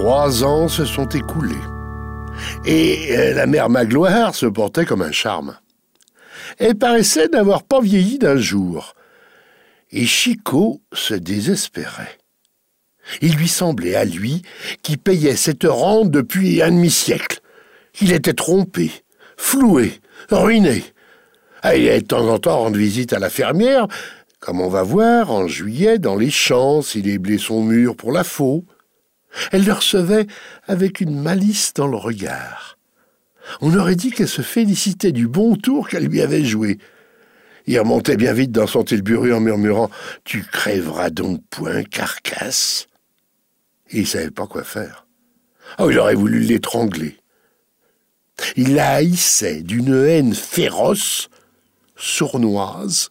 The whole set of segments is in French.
Trois ans se sont écoulés. Et euh, la mère Magloire se portait comme un charme. Elle paraissait n'avoir pas vieilli d'un jour. Et Chico se désespérait. Il lui semblait à lui qui payait cette rente depuis un demi-siècle. Il était trompé, floué, ruiné. Il allait de temps en temps rendre visite à la fermière, comme on va voir en juillet dans les champs s'il éblait son mur pour la faux. Elle le recevait avec une malice dans le regard. On aurait dit qu'elle se félicitait du bon tour qu'elle lui avait joué. Il remontait bien vite dans son tilbury en murmurant Tu crèveras donc point, carcasse. Et il savait pas quoi faire. Oh, il aurait voulu l'étrangler. Il la haïssait d'une haine féroce, sournoise,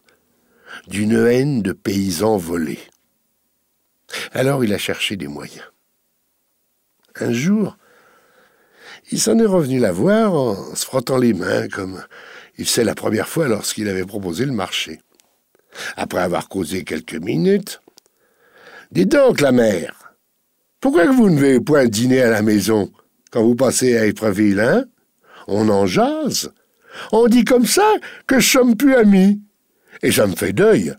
d'une haine de paysans volés. Alors il a cherché des moyens. Un jour, il s'en est revenu la voir en se frottant les mains comme il sait la première fois lorsqu'il avait proposé le marché. Après avoir causé quelques minutes, Dis donc, la mère, pourquoi que vous ne venez point dîner à la maison quand vous passez à Épreville, hein? On en jase. On dit comme ça que je sommes plus amis. Et ça me fait deuil.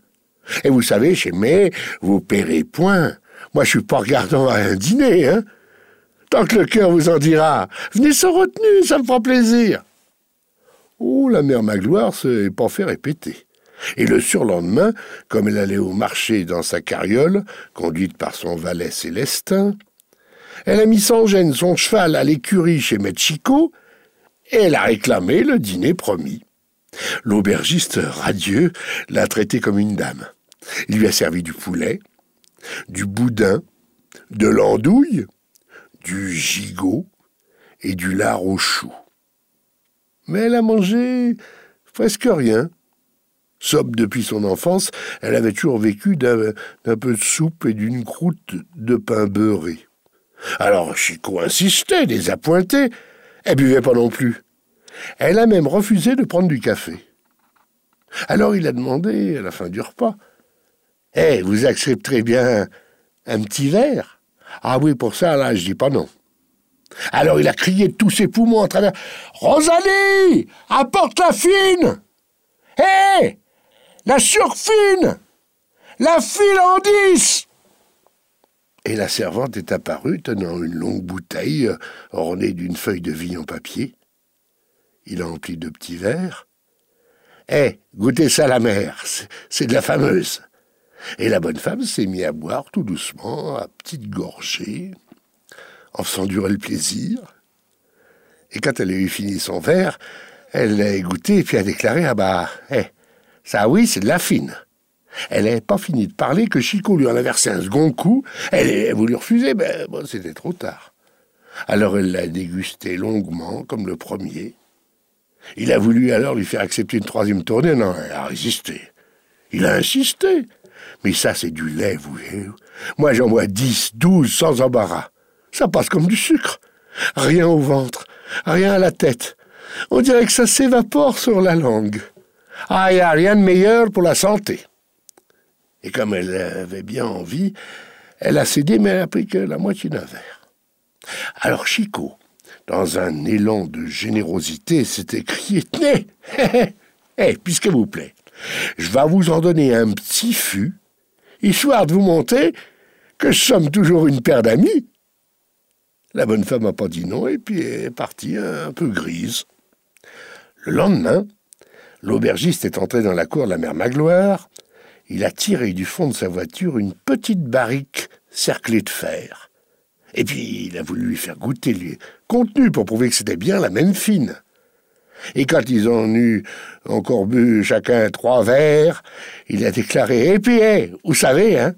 Et vous savez, chez May, vous paierez point. Moi, je suis pas regardant à un dîner, hein Tant que le cœur vous en dira, venez sans retenue, ça me fera plaisir. Oh, la mère Magloire s'est pas fait répéter. Et le surlendemain, comme elle allait au marché dans sa carriole, conduite par son valet Célestin, elle a mis sans gêne son cheval à l'écurie chez Chico, et elle a réclamé le dîner promis. L'aubergiste radieux l'a traité comme une dame. Il lui a servi du poulet, du boudin, de l'andouille, du gigot et du lard au chou. Mais elle a mangé presque rien. Sobre depuis son enfance, elle avait toujours vécu d'un peu de soupe et d'une croûte de pain beurré. Alors Chico insistait, désappointé. Elle buvait pas non plus. Elle a même refusé de prendre du café. Alors il a demandé, à la fin du repas, Eh, vous accepterez bien un petit verre? Ah oui, pour ça, là, je dis pas non. Alors il a crié de tous ses poumons à travers Rosalie Apporte la fine Hé La surfine La file en dix Et la servante est apparue tenant une longue bouteille ornée d'une feuille de vie en papier. Il a empli deux petits verres. Hé, goûtez ça la mère, c'est de la fameuse. Et la bonne femme s'est mise à boire tout doucement, à petites gorgées, en faisant durer le plaisir. Et quand elle a eu fini son verre, elle l'a goûté et puis a déclaré Ah bah, eh, ça oui, c'est de la fine. Elle n'avait pas fini de parler que Chico lui en a versé un second coup. Elle a voulu refuser, mais c'était trop tard. Alors elle l'a dégusté longuement, comme le premier. Il a voulu alors lui faire accepter une troisième tournée. Non, elle a résisté. Il a insisté. Mais ça, c'est du lait, vous voyez. Moi, j'en bois dix, douze, sans embarras. Ça passe comme du sucre. Rien au ventre, rien à la tête. On dirait que ça s'évapore sur la langue. Ah, il n'y a rien de meilleur pour la santé. Et comme elle avait bien envie, elle a cédé, mais elle n'a pris que la moitié d'un verre. Alors Chico, dans un élan de générosité, s'est écrié Tenez, hé, puisque vous plaît, je vais vous en donner un petit fût histoire de vous montrer que sommes toujours une paire d'amis. La bonne femme n'a pas dit non et puis est partie un peu grise. Le lendemain, l'aubergiste est entré dans la cour de la mère Magloire. Il a tiré du fond de sa voiture une petite barrique cerclée de fer. Et puis il a voulu lui faire goûter le contenu pour prouver que c'était bien la même fine. Et quand ils ont eu encore bu chacun trois verres, il a déclaré Et puis, vous savez, hein,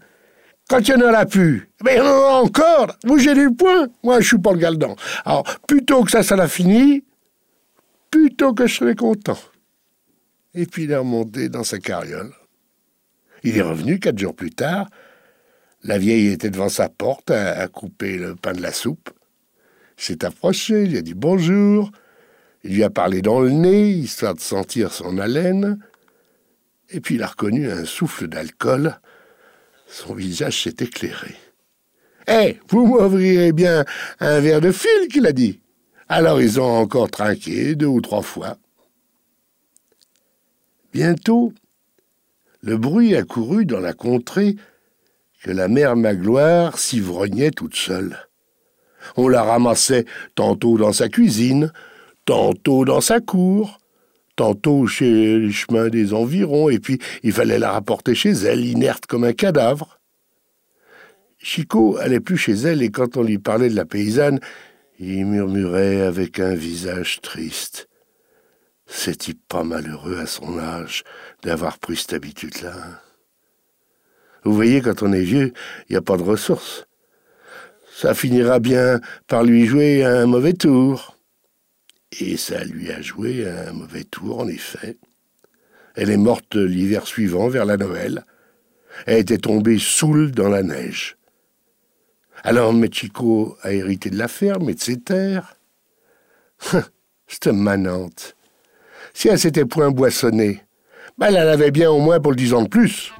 quand il y en a plus, mais il y en a encore, vous j'ai du point, moi je suis pas le galdan. Alors, plutôt que ça, ça l'a fini, plutôt que je serais content. Et puis il est remonté dans sa carriole. Il est revenu quatre jours plus tard. La vieille était devant sa porte à, à couper le pain de la soupe. S'est approché, il a dit bonjour. Il lui a parlé dans le nez, histoire de sentir son haleine, et puis il a reconnu un souffle d'alcool. Son visage s'est éclairé. Eh, vous m'ouvrirez bien un verre de fil, qu'il a dit. Alors ils ont encore trinqué deux ou trois fois. Bientôt, le bruit accourut dans la contrée que la mère Magloire s'ivrognait toute seule. On la ramassait tantôt dans sa cuisine, tantôt dans sa cour, tantôt chez les chemins des environs, et puis il fallait la rapporter chez elle, inerte comme un cadavre. Chicot allait plus chez elle, et quand on lui parlait de la paysanne, il murmurait avec un visage triste. C'est-il pas malheureux à son âge d'avoir pris cette habitude-là? Vous voyez, quand on est vieux, il n'y a pas de ressources. Ça finira bien par lui jouer un mauvais tour. Et ça lui a joué un mauvais tour, en effet. Elle est morte l'hiver suivant, vers la Noël. Elle était tombée saoule dans la neige. Alors Mechiko a hérité de la ferme et de ses terres. Cette manante. Si elle s'était point boissonnée, ben elle en avait bien au moins pour le dix ans de plus.